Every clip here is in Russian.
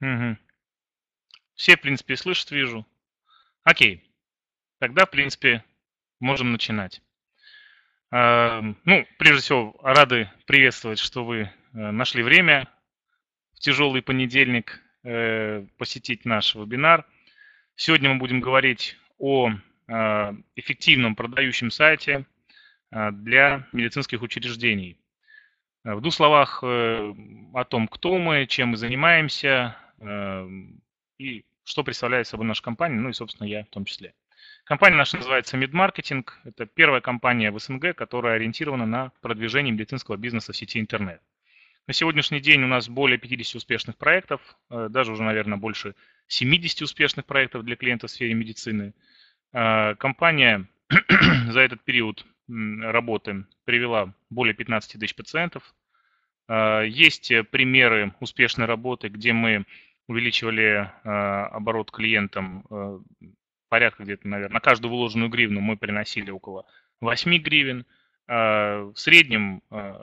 Мгм. Все, в принципе, слышат, вижу. Окей. Тогда, в принципе, можем начинать. Ам, Ну, прежде всего, рады приветствовать, что вы э, нашли время в тяжелый понедельник э, посетить наш вебинар. Сегодня мы будем говорить о э, эффективном продающем сайте для медицинских учреждений. В двух словах о том, кто мы, чем мы занимаемся и что представляет собой наша компания, ну и, собственно, я в том числе. Компания наша называется MidMarketing. Это первая компания в СНГ, которая ориентирована на продвижение медицинского бизнеса в сети интернет. На сегодняшний день у нас более 50 успешных проектов, э, даже уже, наверное, больше 70 успешных проектов для клиентов в сфере медицины. Э, Компания за этот период работы привела более 15 тысяч пациентов. Э, Есть примеры успешной работы, где мы увеличивали э, оборот клиентам э, порядка где-то, наверное, на каждую вложенную гривну мы приносили около 8 гривен. Э, В среднем э,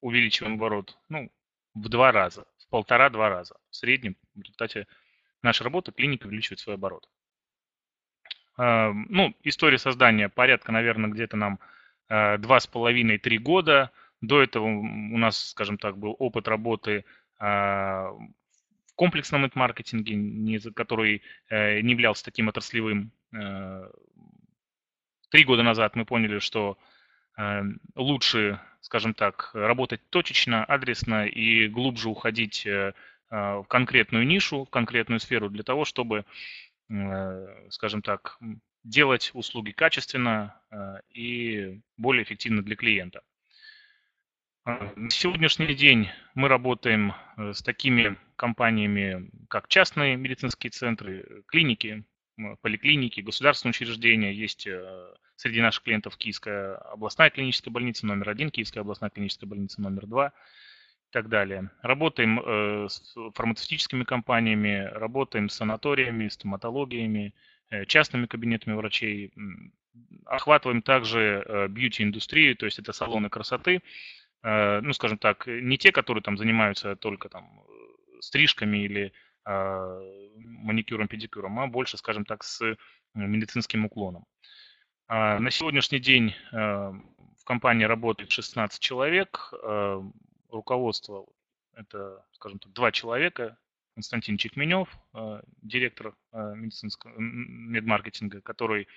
увеличиваем оборот ну, в два раза, в полтора-два раза. В среднем в результате нашей работы клиника увеличивает свой оборот. Э, Ну, история создания порядка, наверное, где-то нам э, два с половиной-три года. До этого у нас, скажем так, был опыт работы э, комплексном маркетинге, который э, не являлся таким отраслевым. Э, Три года назад мы поняли, что э, лучше, скажем так, работать точечно, адресно и глубже уходить в конкретную нишу, в конкретную сферу для того, чтобы, скажем так, делать услуги качественно и более эффективно для клиента. На сегодняшний день мы работаем с такими компаниями, как частные медицинские центры, клиники, поликлиники, государственные учреждения. Есть э, среди наших клиентов Киевская областная клиническая больница номер один, Киевская областная клиническая больница номер два и так далее. Работаем э, с фармацевтическими компаниями, работаем с санаториями, стоматологиями, э, частными кабинетами врачей. Охватываем также бьюти-индустрию, то есть это салоны красоты, ну, скажем так, не те, которые там занимаются только там стрижками или э, маникюром, педикюром, а больше, скажем так, с э, медицинским уклоном. А, На сегодняшний день э, в компании работает 16 человек. Руководство это, скажем так, два человека. Константин Чекменев, директор медицинского медмаркетинга, который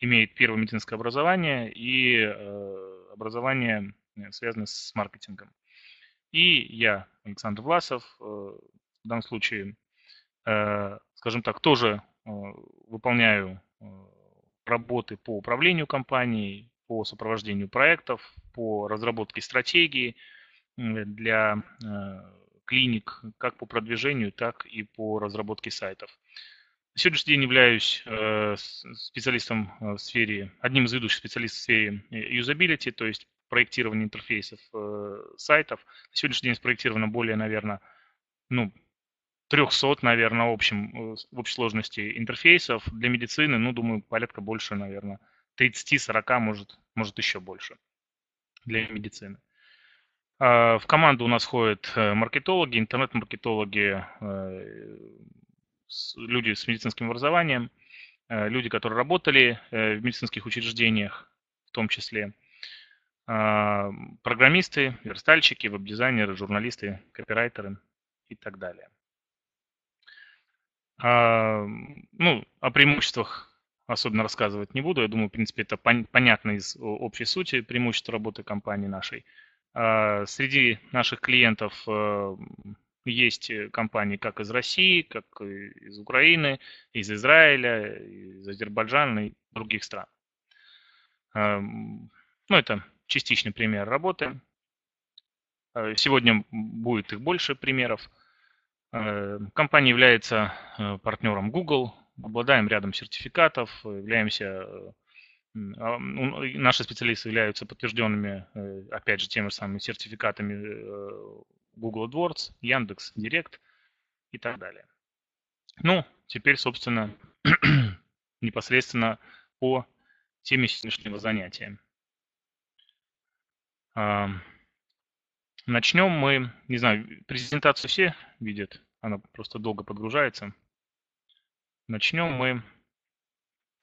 имеет первое медицинское образование и образование, э, связанное с маркетингом. И я, Александр Власов, э, в данном случае, э, скажем так, тоже э, выполняю работы по управлению компанией, по сопровождению проектов, по разработке стратегии для клиник, как по продвижению, так и по разработке сайтов. На сегодняшний день являюсь специалистом в сфере, одним из ведущих специалистов в сфере юзабилити, то есть проектирования интерфейсов э, сайтов. На сегодняшний день спроектировано более, наверное, ну, 300, наверное, в общем, э, в общей сложности интерфейсов. Для медицины, ну, думаю, порядка больше, наверное, 30-40, может, может еще больше для медицины. А, В команду у нас входят э, маркетологи, интернет-маркетологи, э, люди с медицинским образованием, люди, которые работали в медицинских учреждениях в том числе, программисты, верстальщики, веб-дизайнеры, журналисты, копирайтеры и так далее. А, Ну, о преимуществах особенно рассказывать не буду. Я думаю, в принципе, это пон- понятно из общей сути преимуществ работы компании нашей. А, Среди наших клиентов э, есть э, компании как из России, как из Украины, из Израиля, из Азербайджана и других стран. Ну, это частичный пример работы. Э, Сегодня будет их больше примеров. Э, Компания является э, партнером Google, обладаем рядом сертификатов, являемся, а, наши специалисты являются подтвержденными, опять же, теми же самыми сертификатами Google AdWords, Яндекс, Директ и так далее. Ну, теперь, собственно, непосредственно по теме сегодняшнего занятия. Начнем мы, не знаю, презентацию все видят? она просто долго подгружается. Начнем мы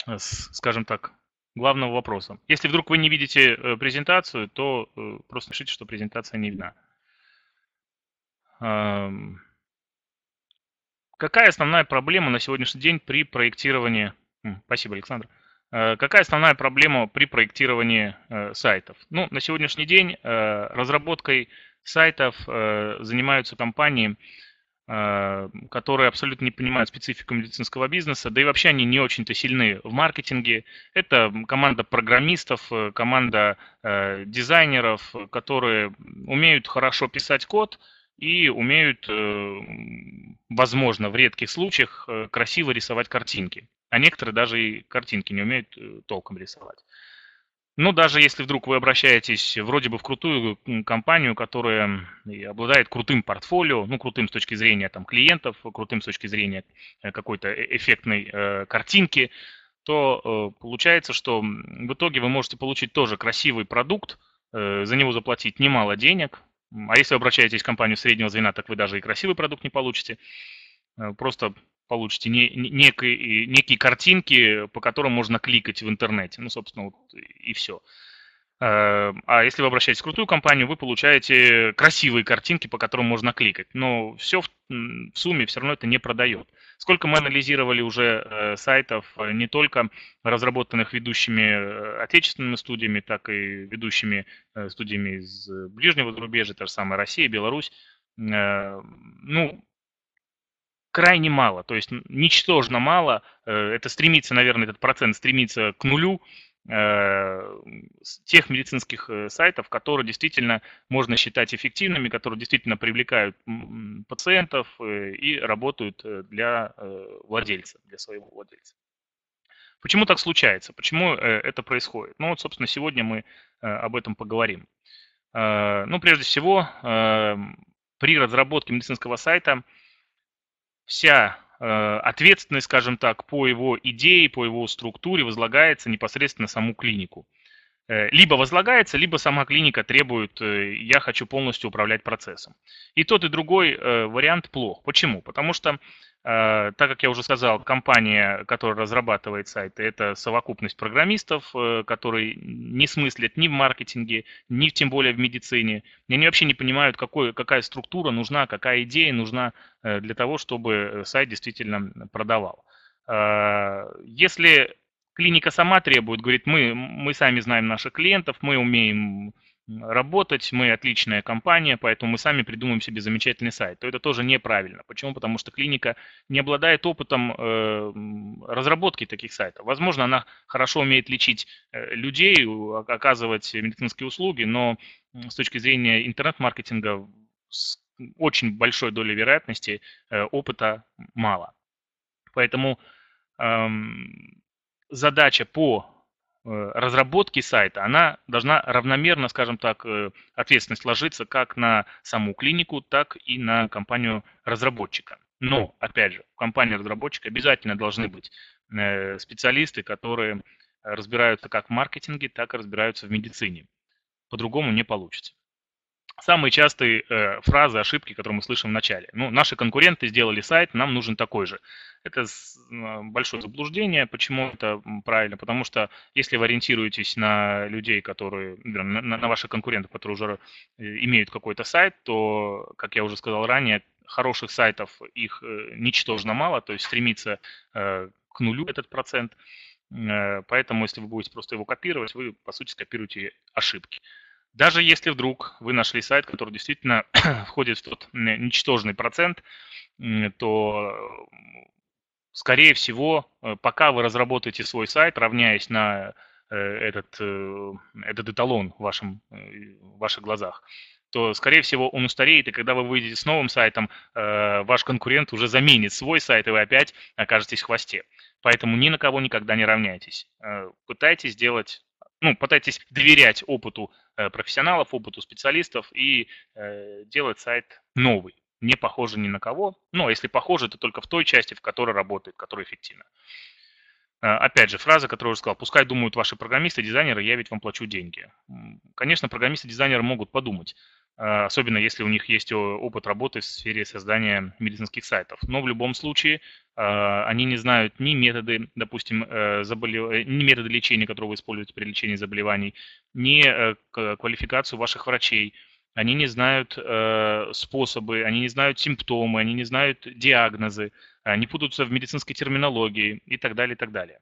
с, скажем так, главного вопроса. Если вдруг вы не видите э, презентацию, то э, просто пишите, что презентация не видна. Какая основная проблема на сегодняшний день при проектировании... Спасибо, Александр. Э, какая основная проблема при проектировании сайтов? Ну, на сегодняшний день разработкой сайтов занимаются компании, Э, которые абсолютно не понимают специфику медицинского бизнеса, да и вообще они не очень-то сильны в маркетинге. Это команда программистов, э, команда э, дизайнеров, которые умеют хорошо писать код и умеют, возможно, в редких случаях красиво рисовать картинки. А некоторые даже и картинки не умеют толком рисовать. Ну, даже если вдруг вы обращаетесь вроде бы в крутую компанию, которая обладает крутым портфолио, ну, крутым с точки зрения там, клиентов, крутым с точки зрения э, какой-то э, эффектной э, картинки, то э, получается, что в итоге вы можете получить тоже красивый продукт, э, за него заплатить немало денег. А если вы обращаетесь в компанию среднего звена, так вы даже и красивый продукт не получите. Э, просто получите не, некие, некие картинки, по которым можно кликать в интернете. Ну, собственно, вот и все. Э, а если вы обращаетесь в крутую компанию, вы получаете красивые картинки, по которым можно кликать. Но все в, в сумме все равно это не продает. Сколько мы анализировали уже э, сайтов, э, не только разработанных ведущими отечественными студиями, так и ведущими студиями из ближнего зарубежья, та же самая Россия, Беларусь. Ну, крайне мало, то есть ничтожно мало. Э, это стремится, наверное, этот процент стремится к нулю э, тех медицинских э, сайтов, которые действительно можно считать эффективными, которые действительно привлекают пациентов и работают для владельца, для своего владельца. Почему так случается? Почему это происходит? Ну вот, собственно, сегодня мы об этом поговорим. Ну, прежде всего, при разработке медицинского сайта – вся э, ответственность, скажем так, по его идее, по его структуре возлагается непосредственно на саму клинику. Э, либо возлагается, либо сама клиника требует, э, я хочу полностью управлять процессом. И тот, и другой э, вариант плох. Почему? Потому что так как я уже сказал, компания, которая разрабатывает сайты, это совокупность программистов, которые не смыслят ни в маркетинге, ни тем более в медицине. И они вообще не понимают, какой, какая структура нужна, какая идея нужна для того, чтобы сайт действительно продавал. Если клиника сама требует, говорит, мы, мы сами знаем наших клиентов, мы умеем работать, мы отличная компания, поэтому мы сами придумаем себе замечательный сайт, то это тоже неправильно. Почему? Потому что клиника не обладает опытом э, разработки таких сайтов. Возможно, она хорошо умеет лечить э, людей, оказывать медицинские услуги, но с точки зрения интернет-маркетинга с очень большой долей вероятности э, опыта мало. Поэтому эм, задача по Э, разработки сайта, она должна равномерно, скажем так, э, ответственность ложиться как на саму клинику, так и на компанию разработчика. Но, опять же, в компании разработчика обязательно должны быть э, специалисты, которые разбираются как в маркетинге, так и разбираются в медицине. По-другому не получится. Самые частые фразы, ошибки, которые мы слышим в начале. Ну, наши конкуренты сделали сайт, нам нужен такой же. Это большое заблуждение. Почему это правильно? Потому что если вы ориентируетесь на людей, которые, на, на ваших конкурентов, которые уже э, имеют какой-то сайт, то, как я уже сказал ранее, хороших сайтов их э, ничтожно мало, то есть стремится э, к нулю этот процент. Поэтому, если вы будете просто его копировать, вы, по сути, скопируете ошибки. Даже если вдруг вы нашли сайт, который действительно входит в тот ничтожный процент, то, скорее всего, э, пока вы разработаете свой сайт, равняясь на э, этот, э, этот эталон в, вашем, в ваших глазах, то, скорее всего, он устареет, и когда вы выйдете с новым сайтом, ваш конкурент уже заменит свой сайт, и вы опять окажетесь в хвосте. Поэтому ни на кого никогда не равняйтесь. Пытайтесь сделать ну, пытайтесь доверять опыту профессионалов, опыту специалистов и делать сайт новый, не похожий ни на кого. Ну, а если похожий, то только в той части, в которой работает, которая эффективна. Э, опять же, фраза, которую я уже сказал, пускай думают ваши программисты, дизайнеры, я ведь вам плачу деньги. Конечно, программисты, дизайнеры могут подумать, особенно если у них есть опыт работы в сфере создания медицинских сайтов. Но в любом случае они не знают ни методы, допустим, заболев... ни методы лечения, которые вы используете при лечении заболеваний, ни квалификацию ваших врачей, они не знают э, способы, они не знают симптомы, они не знают диагнозы, они путаются в медицинской терминологии и так далее, и так далее.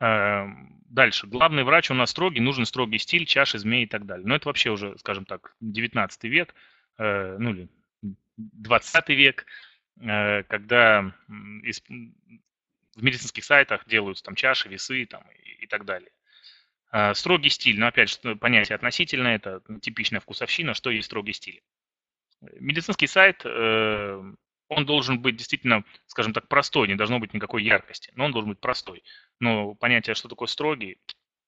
Э, дальше. Главный врач у нас строгий, нужен строгий стиль, чаши, змеи и так далее. Но это вообще уже, скажем так, 19 век, э, ну или 20 век, э, когда из, в медицинских сайтах делаются там чаши, весы там, и, и так далее. А, строгий стиль, но опять же, понятие относительное, это типичная вкусовщина, что есть строгий стиль. Медицинский сайт, э, он должен быть действительно, скажем так, простой, не должно быть никакой яркости, но он должен быть простой. Но понятие, что такое строгий,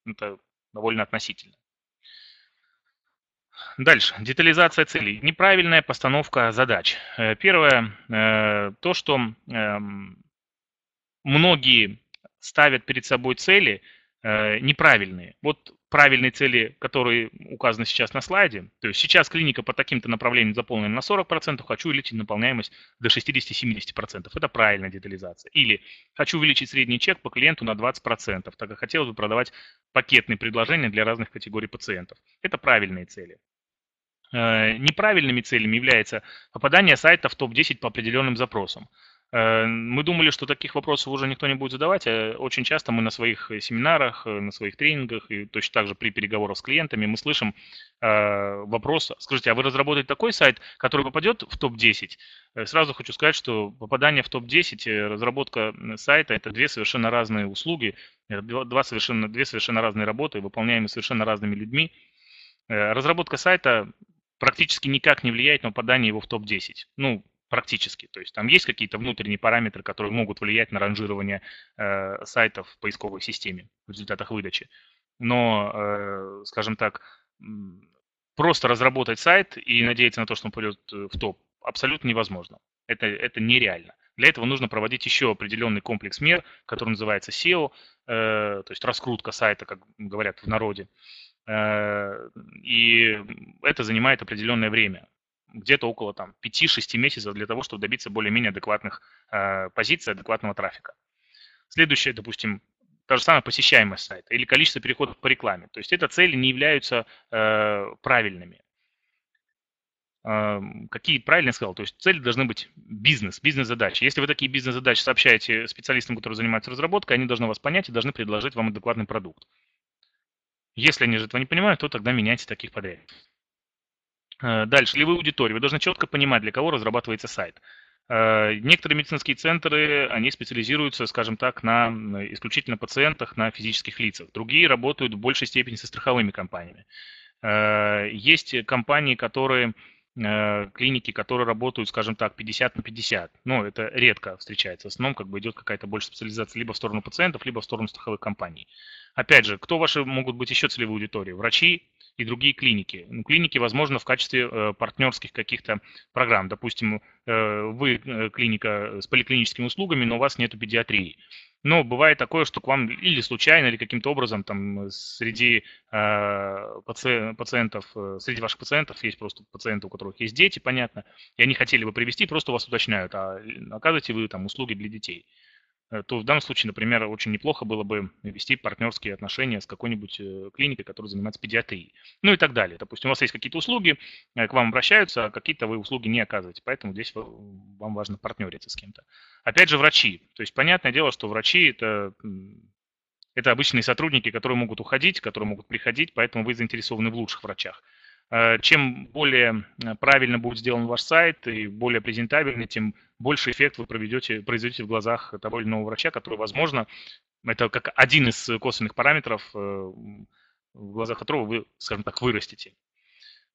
это довольно относительно. Дальше. Детализация целей. Неправильная постановка задач. Э, первое, э, то, что эм, многие ставят перед собой цели – неправильные. Вот правильные цели, которые указаны сейчас на слайде, то есть сейчас клиника по таким-то направлениям заполнена на 40%, хочу увеличить наполняемость до 60-70%. Это правильная детализация. Или хочу увеличить средний чек по клиенту на 20%, так как хотелось бы продавать пакетные предложения для разных категорий пациентов. Это правильные цели. Э, неправильными целями является попадание сайта в топ-10 по определенным запросам. Э, мы думали, что таких вопросов уже никто не будет задавать. А очень часто мы на своих семинарах, э, на своих тренингах и точно так же при переговорах с клиентами мы слышим э, вопрос, скажите, а вы разработаете такой сайт, который попадет в топ-10? Сразу хочу сказать, что попадание в топ-10, разработка сайта – это две совершенно разные услуги, два совершенно, две совершенно разные работы, выполняемые совершенно разными людьми. Разработка сайта практически никак не влияет на попадание его в топ-10. Ну, практически. То есть там есть какие-то внутренние параметры, которые могут влиять на ранжирование э, сайтов в поисковой системе в результатах выдачи. Но, э, скажем так, просто разработать сайт и надеяться на то, что он пойдет э, в топ, абсолютно невозможно. Это, это нереально. Для этого нужно проводить еще определенный комплекс мер, который называется SEO, э, то есть раскрутка сайта, как говорят в народе. Э, и это занимает определенное время где-то около там, 5-6 месяцев для того, чтобы добиться более-менее адекватных э, позиций, адекватного трафика. Следующее, допустим, та же самая посещаемость сайта или количество переходов по рекламе. То есть это цели не являются э, правильными. Э, какие правильно сказал? То есть цели должны быть бизнес, бизнес-задачи. Если вы такие бизнес-задачи сообщаете специалистам, которые занимаются разработкой, они должны вас понять и должны предложить вам адекватный продукт. Если они же этого не понимают, то тогда меняйте таких подрядчиков. Э, дальше, целевую аудиторию. Вы должны четко понимать, для кого разрабатывается сайт. Э, некоторые медицинские центры, они специализируются, скажем так, на исключительно пациентах, на физических лицах. Другие работают в большей степени со страховыми компаниями. Э, есть компании, которые клиники, которые работают, скажем так, 50 на 50. Но это редко встречается. В основном как бы идет какая-то больше специализация либо в сторону пациентов, либо в сторону страховых компаний. Опять же, кто ваши могут быть еще целевые аудитории? Врачи, и другие клиники. Ну, клиники, возможно, в качестве э, партнерских каких-то программ. Допустим, э, вы э, клиника с поликлиническими услугами, но у вас нет педиатрии. Но бывает такое, что к вам или случайно, или каким-то образом там среди э, паци пациентов, среди ваших пациентов есть просто пациенты, у которых есть дети, понятно, и они хотели бы привести, просто вас уточняют, а оказываете вы там услуги для детей. Э, то в данном случае, например, очень неплохо было бы вести партнерские отношения с какой-нибудь э, клиникой, которая занимается педиатрией. Ну и так далее. Допустим, у вас есть какие-то услуги, э, к вам обращаются, а какие-то вы услуги не оказываете. Поэтому здесь вам важно партнериться с кем-то. Опять же, врачи. То есть, понятное дело, что врачи это это обычные сотрудники, которые могут уходить, которые могут приходить, поэтому вы заинтересованы в лучших врачах. Э, чем более э, правильно будет сделан ваш сайт и более презентабельный, тем больше эффект вы проведете, произведете в глазах того или иного врача, который, возможно, это как один из косвенных параметров, э, в глазах которого вы, скажем так, вырастете.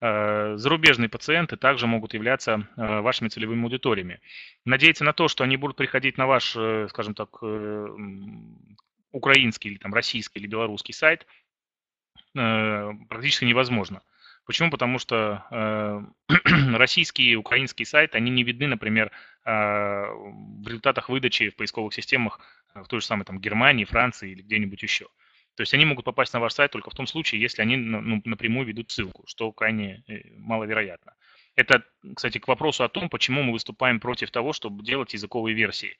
Зарубежные пациенты также могут являться вашими целевыми аудиториями. Надеяться на то, что они будут приходить на ваш, скажем так, украинский или там российский или белорусский сайт, практически невозможно. Почему? Потому что э, российские и украинские сайты, они не видны, например, э, в результатах выдачи в поисковых системах э, в той же самой там, Германии, Франции или где-нибудь еще. То есть они могут попасть на ваш сайт только в том случае, если они ну, напрямую ведут ссылку, что крайне э, маловероятно. Это, кстати, к вопросу о том, почему мы выступаем против того, чтобы делать языковые версии.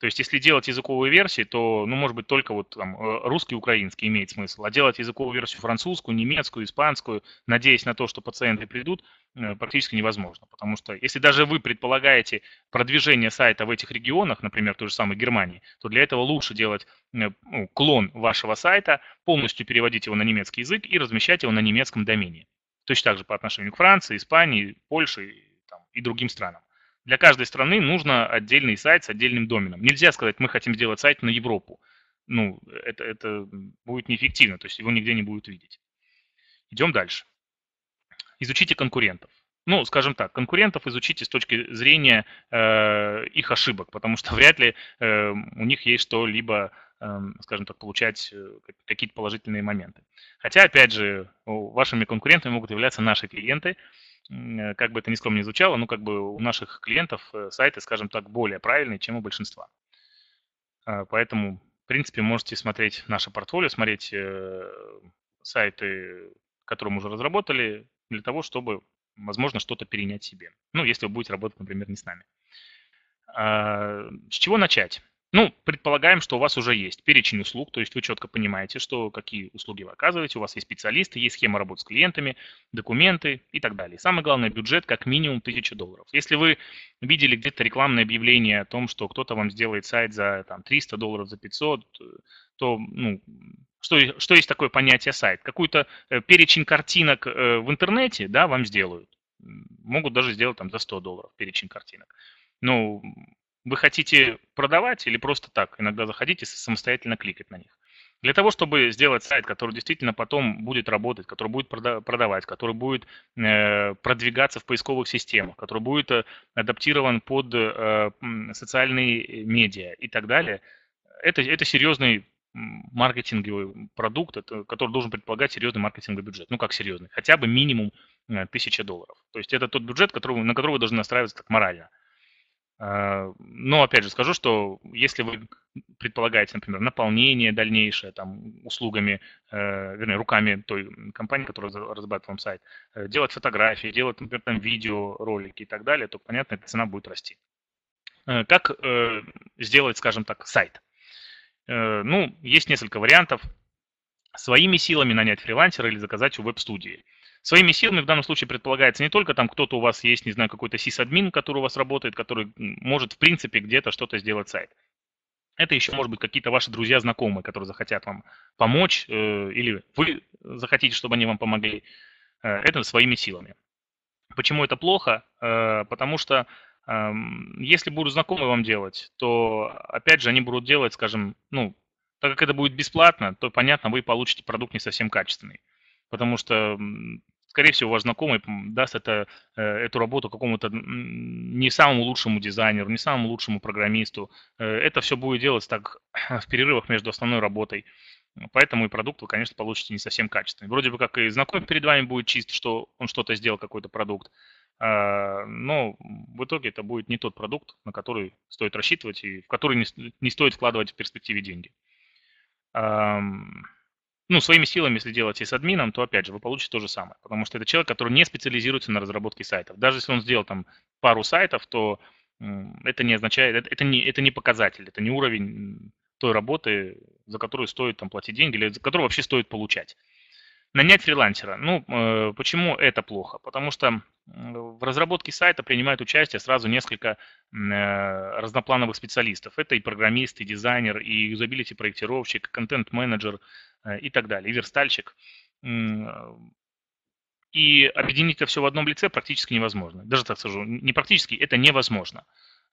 То есть, если делать языковые версии, то, ну, может быть, только вот там э, русский, украинский имеет смысл. А делать языковую версию французскую, немецкую, испанскую, надеясь на то, что пациенты придут, э, практически невозможно. Потому что если даже вы предполагаете продвижение сайта в этих регионах, например, той же самой Германии, то для этого лучше делать э, ну, клон вашего сайта, полностью переводить его на немецкий язык и размещать его на немецком домене. Точно так же по отношению к Франции, Испании, Польше там, и другим странам. Для каждой страны нужно отдельный сайт с отдельным доменом. Нельзя сказать, мы хотим сделать сайт на Европу. Ну, это, это будет неэффективно, то есть его нигде не будут видеть. Идем дальше. Изучите конкурентов. Ну, скажем так, конкурентов изучите с точки зрения э, их ошибок, потому что вряд ли э, у них есть что-либо, э, скажем так, получать э, какие-то положительные моменты. Хотя, опять же, вашими конкурентами могут являться наши клиенты, как бы это ни скромно не звучало, ну, как бы у наших клиентов э, сайты, скажем так, более правильные, чем у большинства. А, поэтому, в принципе, можете смотреть наше портфолио, смотреть э, сайты, которые мы уже разработали, для того, чтобы, возможно, что-то перенять себе. Ну, если вы будете работать, например, не с нами. А, с чего начать? Ну, предполагаем, что у вас уже есть перечень услуг, то есть вы четко понимаете, что какие услуги вы оказываете, у вас есть специалисты, есть схема работы с клиентами, документы и так далее. Самое главное, бюджет как минимум 1000 долларов. Если вы видели где-то рекламное объявление о том, что кто-то вам сделает сайт за там, 300 долларов, за 500, то ну, что, что есть такое понятие сайт? Какой-то э, перечень картинок э, в интернете да, вам сделают. Могут даже сделать там за 100 долларов перечень картинок. Ну, вы хотите продавать или просто так иногда заходите самостоятельно кликать на них. Для того, чтобы сделать сайт, который действительно потом будет работать, который будет продавать, который будет э, продвигаться в поисковых системах, который будет э, адаптирован под э, социальные медиа и так далее, это, это серьезный маркетинговый продукт, который должен предполагать серьезный маркетинговый бюджет. Ну, как серьезный? Хотя бы минимум 1000 долларов. То есть это тот бюджет, который, на который вы должны настраиваться как морально. А, но, опять же, скажу, что если вы предполагаете, например, наполнение дальнейшее там, услугами, э, вернее, руками той компании, которая разрабатывает вам сайт, э, делать фотографии, делать, например, там, видео, ролики и так далее, то, понятно, эта цена будет расти. Э, как э, сделать, скажем так, сайт? Э, ну, есть несколько вариантов. Своими силами нанять фрилансера или заказать у веб-студии. Своими силами в данном случае предполагается не только там кто-то у вас есть, не знаю, какой-то сисадмин, который у вас работает, который может в принципе где-то что-то сделать сайт. Это еще может быть какие-то ваши друзья, знакомые, которые захотят вам помочь, э, или вы захотите, чтобы они вам помогли. Э, это своими силами. Почему это плохо? Э, потому что э, если будут знакомые вам делать, то опять же они будут делать, скажем, ну, так как это будет бесплатно, то понятно, вы получите продукт не совсем качественный. Потому что скорее всего, ваш знакомый даст это, э, эту работу какому-то не самому лучшему дизайнеру, не самому лучшему программисту. Э, это все будет делать так в перерывах между основной работой. Поэтому и продукт вы, конечно, получите не совсем качественный. Вроде бы как и знакомый перед вами будет чист, что он что-то сделал, какой-то продукт. А, но в итоге это будет не тот продукт, на который стоит рассчитывать и в который не стоит вкладывать в перспективе деньги ну, своими силами, если делаете с админом, то, опять же, вы получите то же самое. Потому что это человек, который не специализируется на разработке сайтов. Даже если он сделал там пару сайтов, то это не означает, это не, это не показатель, это не уровень той работы, за которую стоит там платить деньги, или за которую вообще стоит получать. Нанять фрилансера. Ну, э, почему это плохо? Потому что в разработке сайта принимают участие сразу несколько э, разноплановых специалистов. Это и программист, и дизайнер, и юзабилити-проектировщик, контент-менеджер э, и так далее, и верстальщик. И объединить это все в одном лице практически невозможно. Даже так скажу, не практически, это невозможно.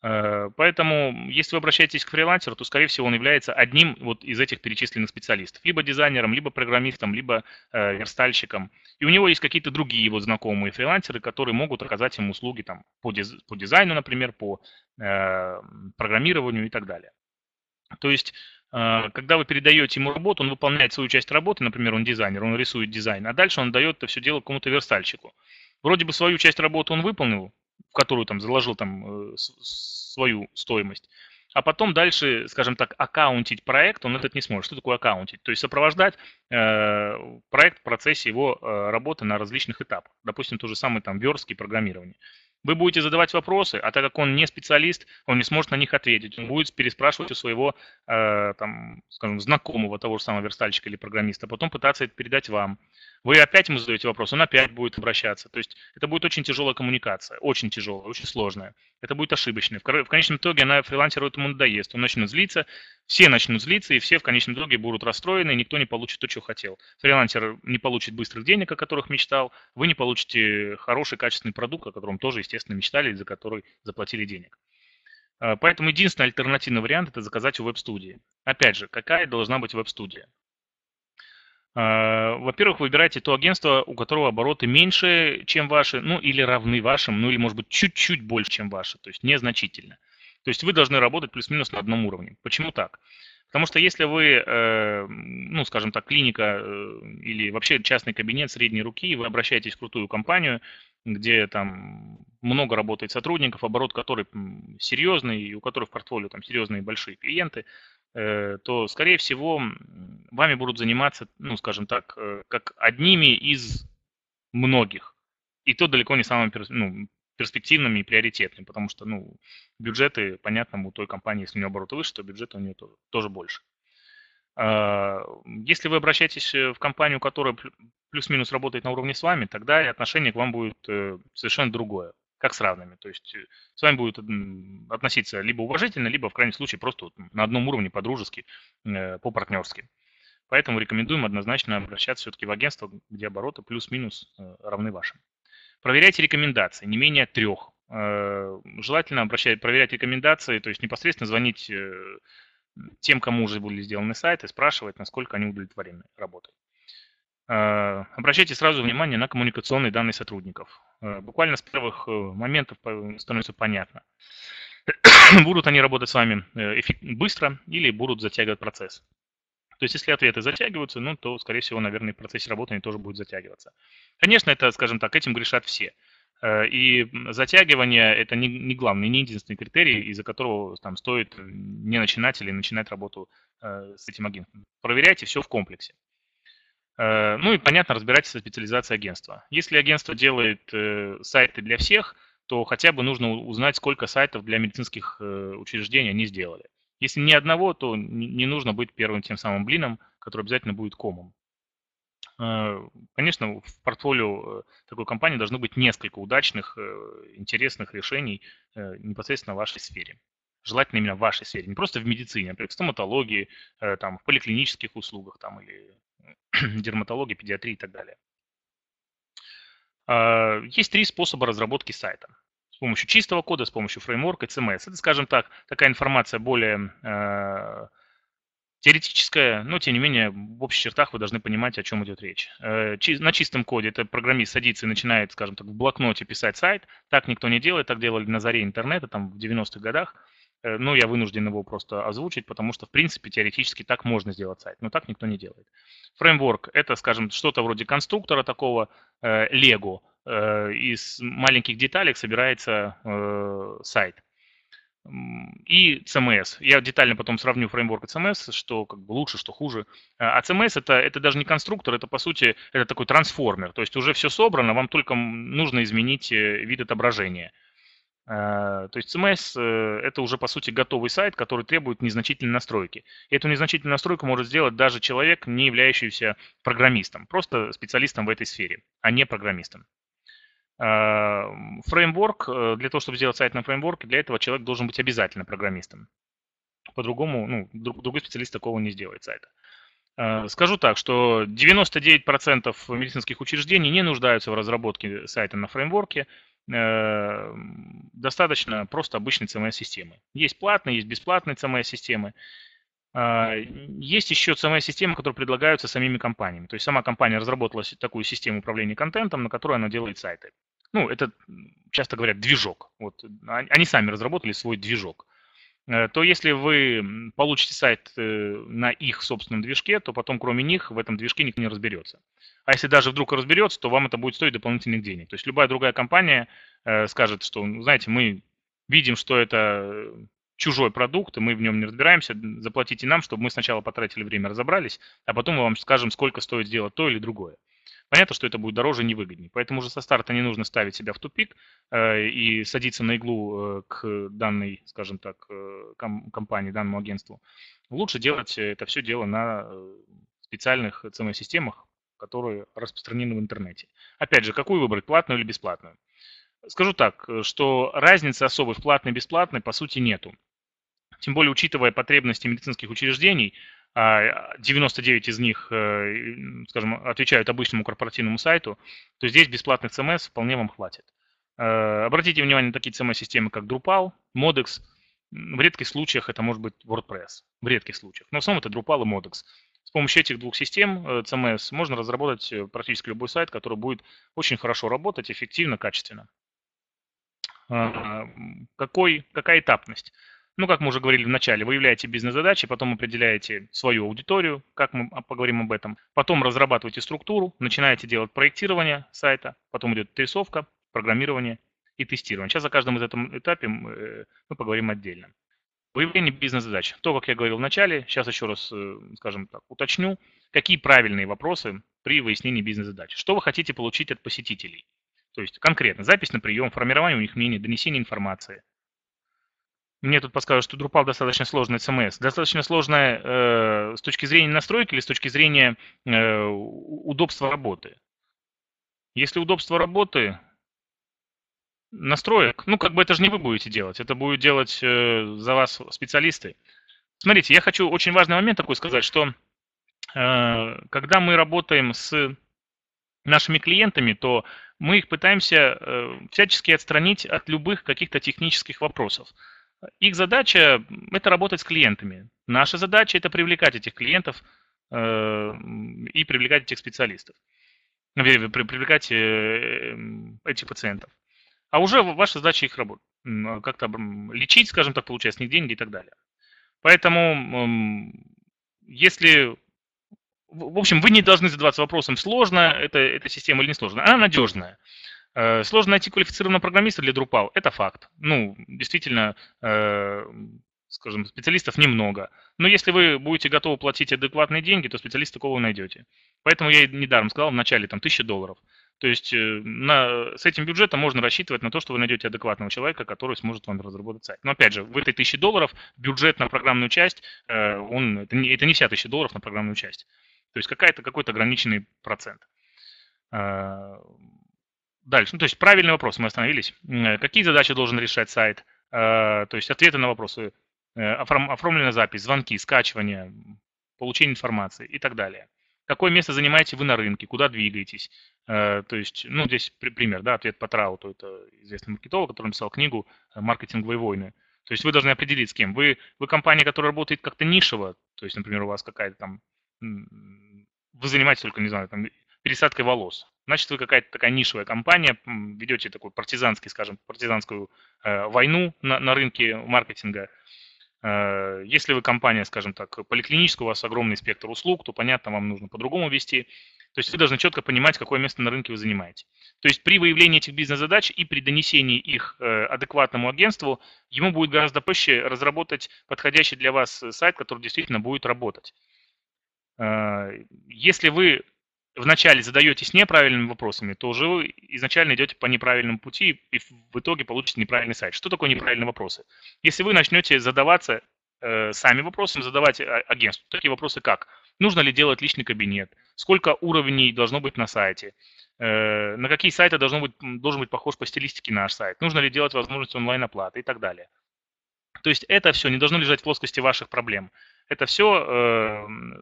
Э, поэтому, если вы обращаетесь к фрилансеру, то, скорее всего, он является одним вот из этих перечисленных специалистов. Либо дизайнером, либо программистом, либо э, верстальщиком. И у него есть какие-то другие вот знакомые фрилансеры, которые могут оказать ему услуги там, по, диз, по дизайну, например, по э, программированию и так далее. То есть, э, когда вы передаете ему работу, он выполняет свою часть работы, например, он дизайнер, он рисует дизайн, а дальше он дает это все дело кому-то верстальщику. Вроде бы свою часть работы он выполнил, в которую там заложил там э, свою стоимость. а потом дальше, скажем так, аккаунтить проект, он этот не сможет. Что такое аккаунтить? То есть сопровождать э, проект в процессе его э, работы на различных этапах. Допустим, то же самое там верстки программирование. Вы будете задавать вопросы, а так как он не специалист, он не сможет на них ответить. Он будет переспрашивать у своего, э, там, скажем, знакомого, того же самого верстальщика или программиста, а потом пытаться это передать вам. Вы опять ему задаете вопрос, он опять будет обращаться. То есть это будет очень тяжелая коммуникация, очень тяжелая, очень сложная. Это будет ошибочная. В конечном итоге она фрилансеру этому надоест. Он начнет злиться, все начнут злиться, и все в конечном итоге будут расстроены, и никто не получит то, что хотел. Фрилансер не получит быстрых денег, о которых мечтал, вы не получите хороший, качественный продукт, о котором тоже, естественно, мечтали, за который заплатили денег. А, поэтому единственный альтернативный вариант – это заказать у веб-студии. Опять же, какая должна быть веб-студия? А, во-первых, выбирайте то агентство, у которого обороты меньше, чем ваши, ну или равны вашим, ну или может быть чуть-чуть больше, чем ваши, то есть незначительно. То есть вы должны работать плюс-минус на одном уровне. Почему так? Потому что если вы, э, ну, скажем так, клиника э, или вообще частный кабинет средней руки, вы обращаетесь в крутую компанию, где там много работает сотрудников, оборот который серьезный, и у которых в портфолио там серьезные большие клиенты, Э, то, скорее всего, вами будут заниматься, ну, скажем так, как одними из многих. И то далеко не самыми ну, перспективными и приоритетными, потому что, ну, бюджеты, понятно, у той компании, если у нее обороты выше, то бюджет у нее тоже, тоже больше. А, если вы обращаетесь э, в компанию, которая плюс-минус работает на уровне с вами, тогда отношение к вам будет совершенно другое как с равными. То есть э, с вами будет относиться либо уважительно, либо в крайнем случае просто на одном уровне по-дружески, э, по-партнерски. Поэтому рекомендуем однозначно обращаться все-таки в агентство, где обороты плюс-минус э, равны вашим. Проверяйте рекомендации, не менее трех. Желательно обращать, проверять рекомендации, то есть непосредственно звонить тем, кому уже были сделаны сайты, спрашивать, насколько они удовлетворены работой. Э, обращайте сразу внимание на коммуникационные данные сотрудников. Э, буквально с первых э, моментов становится понятно, будут они работать с вами быстро или будут затягивать процесс. То есть, если ответы затягиваются, ну, то, скорее всего, наверное, в процессе работы тоже будут затягиваться. Конечно, это, скажем так, этим грешат все. И затягивание – это не, не главный, не единственный критерий, из-за которого там стоит не начинать или начинать работу с этим агентом. Проверяйте все в комплексе. Э, ну и, понятно, разбирайтесь со специализацией агентства. Если агентство делает э, сайты для всех, то хотя бы нужно узнать, сколько сайтов для медицинских э, учреждений они сделали. Если ни одного, то не нужно быть первым тем самым блином, который обязательно будет комом. Конечно, в портфолио такой компании должно быть несколько удачных, интересных решений непосредственно в вашей сфере. Желательно именно в вашей сфере, не просто в медицине, а например, в стоматологии, там, в поликлинических услугах там, или дерматологии, педиатрии и так далее. А, есть три способа разработки сайта. Помощью чистого кода, с помощью фреймворка CMS. Это, скажем так, такая информация более э, теоретическая, но тем не менее в общих чертах вы должны понимать, о чем идет речь. Э, на чистом коде это программист садится и начинает, скажем так, в блокноте писать сайт. Так никто не делает, так делали на заре интернета, там в 90-х годах. Э, ну, я вынужден его просто озвучить, потому что, в принципе, теоретически так можно сделать сайт, но так никто не делает. Фреймворк – это, скажем, что-то вроде конструктора такого, Lego. Э, из маленьких деталек собирается э, сайт. И CMS. Я детально потом сравню фреймворк и CMS, что как бы лучше, что хуже. А CMS это, это даже не конструктор, это по сути это такой трансформер. То есть уже все собрано, вам только нужно изменить вид отображения. Э, то есть CMS э, – это уже, по сути, готовый сайт, который требует незначительной настройки. И эту незначительную настройку может сделать даже человек, не являющийся программистом, просто специалистом в этой сфере, а не программистом. Э, фреймворк, для того, чтобы сделать сайт на фреймворке, для этого человек должен быть обязательно программистом. По-другому, ну, другой специалист такого не сделает сайта. Скажу так, что 99% медицинских учреждений не нуждаются в разработке сайта на фреймворке, Э, достаточно просто обычной CMS-системы. Есть платные, есть бесплатные CMS-системы. А, есть еще CMS-системы, которые предлагаются самими компаниями. То есть сама компания разработала такую систему управления контентом, на которой она делает сайты. Ну, это часто говорят движок. Вот, они сами разработали свой движок. Э, то если вы получите сайт э, на их собственном движке, то потом кроме них в этом движке никто не разберется. А если даже вдруг разберется, то вам это будет стоить дополнительных денег. То есть любая другая компания э, скажет, что, ну, знаете, мы видим, что это чужой продукт, и мы в нем не разбираемся, заплатите нам, чтобы мы сначала потратили время, разобрались, а потом мы вам скажем, сколько стоит сделать то или другое. Понятно, что это будет дороже и невыгоднее. Поэтому уже со старта не нужно ставить себя в тупик э, и садиться на иглу э, к данной, скажем так, э, ком- компании, данному агентству. Лучше делать это все дело на э, специальных CMS-системах, которые распространены в интернете. Опять же, какую выбрать, платную или бесплатную? Скажу так, что разницы особой в платной и бесплатной по сути нету. Тем более, учитывая потребности медицинских учреждений, 99 а, из них, э, скажем, отвечают обычному корпоративному сайту, то здесь бесплатных CMS вполне вам хватит. Э, обратите внимание на такие CMS-системы, как Drupal, Modex. В редких случаях это может быть WordPress. В редких случаях. Но в основном это Drupal и Modex. С помощью этих двух систем э, CMS можно разработать практически любой сайт, который будет очень хорошо работать, эффективно, качественно. Какой, какая этапность? Ну, как мы уже говорили в начале, выявляете бизнес-задачи, потом определяете свою аудиторию, как мы поговорим об этом. Потом разрабатываете структуру, начинаете делать проектирование сайта, потом идет рисовка, программирование и тестирование. Сейчас о каждом из этом этапе э, мы поговорим отдельно. Выявление бизнес-задач. То, как я говорил в начале, сейчас еще раз, э, скажем так, уточню, какие правильные вопросы при выяснении бизнес-задач. Что вы хотите получить от посетителей? То есть конкретно запись на прием, формирование у них мнений, донесение информации, мне тут подсказывают, что Drupal достаточно сложный CMS. Достаточно сложная э, с точки зрения настройки или с точки зрения э, удобства работы. Если удобство работы, настроек, ну, как бы это же не вы будете делать, это будут делать э, за вас специалисты. Смотрите, я хочу очень важный момент такой сказать, что э, когда мы работаем с нашими клиентами, то мы их пытаемся э, всячески отстранить от любых каких-то технических вопросов. Их задача – это работать с клиентами. Наша задача – это привлекать этих клиентов э, и привлекать этих специалистов, привлекать э, этих пациентов. А уже ваша задача их работать, как-то лечить, скажем так, получать с них деньги и так далее. Поэтому, если в общем, вы не должны задаваться вопросом, сложно это, эта система или не сложная. Она надежная. Э, сложно найти квалифицированного программиста для Drupal, это факт. Ну, действительно, э, скажем, специалистов немного. Но если вы будете готовы платить адекватные деньги, то специалиста такого найдете. Поэтому я недаром сказал в начале, там, 1000 долларов. То есть э, на, с этим бюджетом можно рассчитывать на то, что вы найдете адекватного человека, который сможет вам разработать сайт. Но опять же, в этой 1000 долларов бюджет на программную часть, он, это, не, это не вся 1000 долларов на программную часть. То есть какая-то, какой-то ограниченный процент. Дальше, ну, то есть правильный вопрос, мы остановились. Э, какие задачи должен решать сайт? Э, то есть ответы на вопросы, э, оформленная запись, звонки, скачивание, получение информации и так далее. Какое место занимаете вы на рынке, куда двигаетесь? То есть, ну, здесь пример, да, ответ по Трауту, это известный маркетолог, который написал книгу «Маркетинговые войны». То есть вы должны определить, с кем. Вы, вы компания, которая работает как-то нишево, то есть, например, у вас какая-то там, вы занимаетесь только, не знаю, там, пересадкой волос. Значит, вы какая-то такая нишевая компания, ведете такую партизанский, скажем, партизанскую э, войну на, на рынке маркетинга. Э, если вы компания, скажем так, поликлиническая, у вас огромный спектр услуг, то, понятно, вам нужно по-другому вести. То есть вы должны четко понимать, какое место на рынке вы занимаете. То есть при выявлении этих бизнес-задач и при донесении их э, адекватному агентству, ему будет гораздо проще разработать подходящий для вас сайт, который действительно будет работать. Э, если вы вначале задаетесь неправильными вопросами, то уже вы изначально идете по неправильному пути и в итоге получите неправильный сайт. Что такое неправильные вопросы? Если вы начнете задаваться э, сами вопросами, задавать агентству такие вопросы как нужно ли делать личный кабинет, сколько уровней должно быть на сайте, э, на какие сайты должно быть, должен быть похож по стилистике наш сайт, нужно ли делать возможность онлайн-оплаты и так далее. То есть это все не должно лежать в плоскости ваших проблем. Это все, э,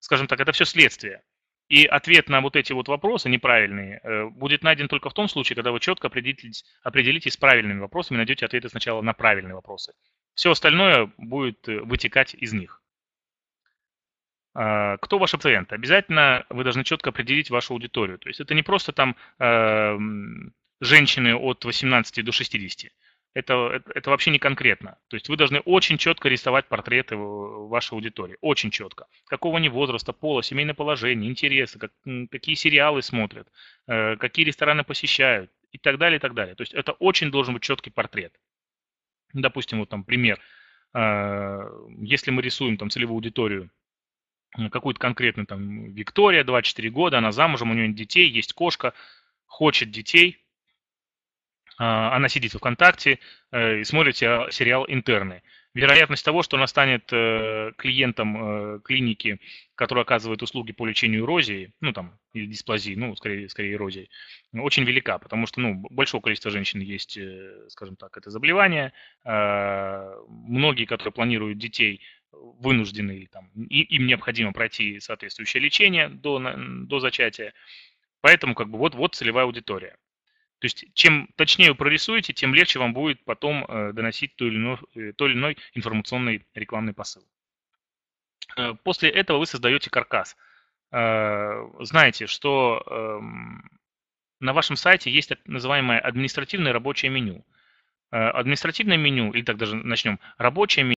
скажем так, это все следствие. И ответ на вот эти вот вопросы неправильные э, будет найден только в том случае, когда вы четко определитесь, определитесь с правильными вопросами, найдете ответы сначала на правильные вопросы. Все остальное будет э, вытекать из них. А, кто ваши пациенты? Обязательно вы должны четко определить вашу аудиторию. То есть это не просто там э, женщины от 18 до 60 это, это, вообще не конкретно. То есть вы должны очень четко рисовать портреты вашей аудитории. Очень четко. Какого они возраста, пола, семейное положение, интересы, как, какие сериалы смотрят, э, какие рестораны посещают и так далее, и так далее. То есть это очень должен быть четкий портрет. Допустим, вот там пример. Если мы рисуем там целевую аудиторию, какую-то конкретную, там, Виктория, 24 года, она замужем, у нее нет детей, есть кошка, хочет детей, она сидит в ВКонтакте и смотрит сериал «Интерны» вероятность того, что она станет э, клиентом э, клиники, которая оказывает услуги по лечению эрозии, ну там, или дисплазии, ну, скорее, скорее эрозии, очень велика, потому что, ну, большое количество женщин есть, э, скажем так, это заболевание. Многие, которые планируют детей, вынуждены, там, им необходимо пройти соответствующее лечение до, до зачатия. Поэтому, как бы, вот, вот целевая аудитория. То есть чем точнее вы прорисуете, тем легче вам будет потом э, доносить той или иной, э, той или иной информационный рекламный посыл. Э, после этого вы создаете каркас. Знаете, что эм, на вашем сайте есть так называемое административное рабочее меню. Административное меню, или так даже начнем, рабочее меню,